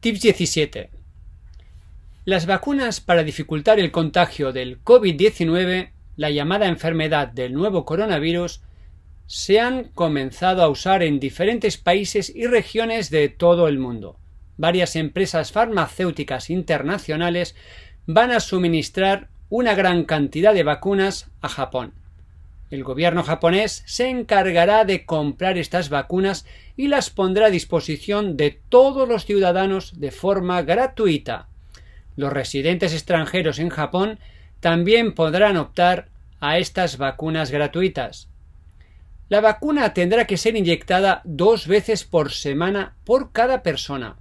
Tips 17. Las vacunas para dificultar el contagio del COVID-19, la llamada enfermedad del nuevo coronavirus, se han comenzado a usar en diferentes países y regiones de todo el mundo. Varias empresas farmacéuticas internacionales van a suministrar una gran cantidad de vacunas a Japón. El gobierno japonés se encargará de comprar estas vacunas y las pondrá a disposición de todos los ciudadanos de forma gratuita. Los residentes extranjeros en Japón también podrán optar a estas vacunas gratuitas. La vacuna tendrá que ser inyectada dos veces por semana por cada persona.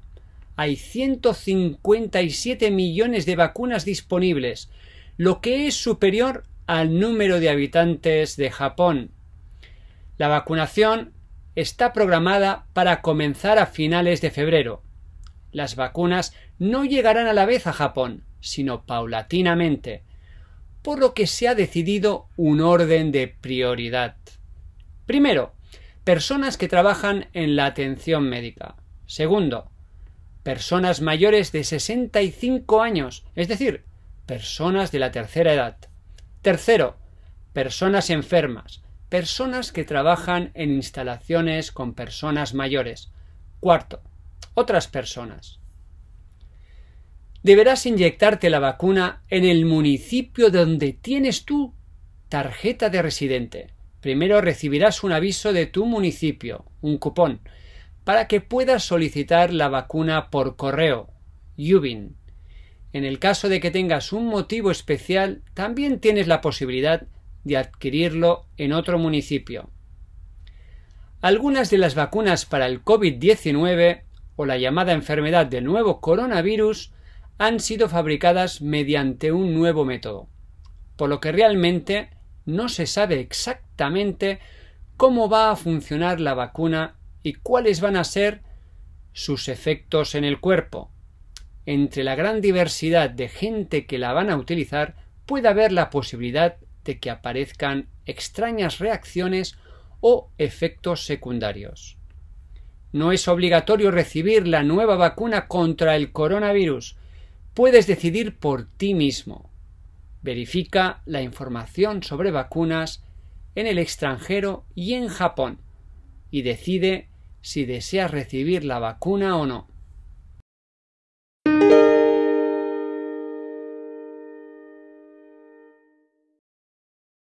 Hay 157 millones de vacunas disponibles, lo que es superior al número de habitantes de Japón. La vacunación está programada para comenzar a finales de febrero. Las vacunas no llegarán a la vez a Japón, sino paulatinamente, por lo que se ha decidido un orden de prioridad. Primero, personas que trabajan en la atención médica. Segundo, personas mayores de 65 años, es decir, personas de la tercera edad. Tercero, personas enfermas, personas que trabajan en instalaciones con personas mayores. Cuarto, otras personas. Deberás inyectarte la vacuna en el municipio donde tienes tu tarjeta de residente. Primero recibirás un aviso de tu municipio, un cupón, para que puedas solicitar la vacuna por correo, Yubin. En el caso de que tengas un motivo especial, también tienes la posibilidad de adquirirlo en otro municipio. Algunas de las vacunas para el COVID-19 o la llamada enfermedad del nuevo coronavirus han sido fabricadas mediante un nuevo método, por lo que realmente no se sabe exactamente cómo va a funcionar la vacuna y cuáles van a ser sus efectos en el cuerpo. Entre la gran diversidad de gente que la van a utilizar puede haber la posibilidad de que aparezcan extrañas reacciones o efectos secundarios. No es obligatorio recibir la nueva vacuna contra el coronavirus. Puedes decidir por ti mismo. Verifica la información sobre vacunas en el extranjero y en Japón y decide si deseas recibir la vacuna o no.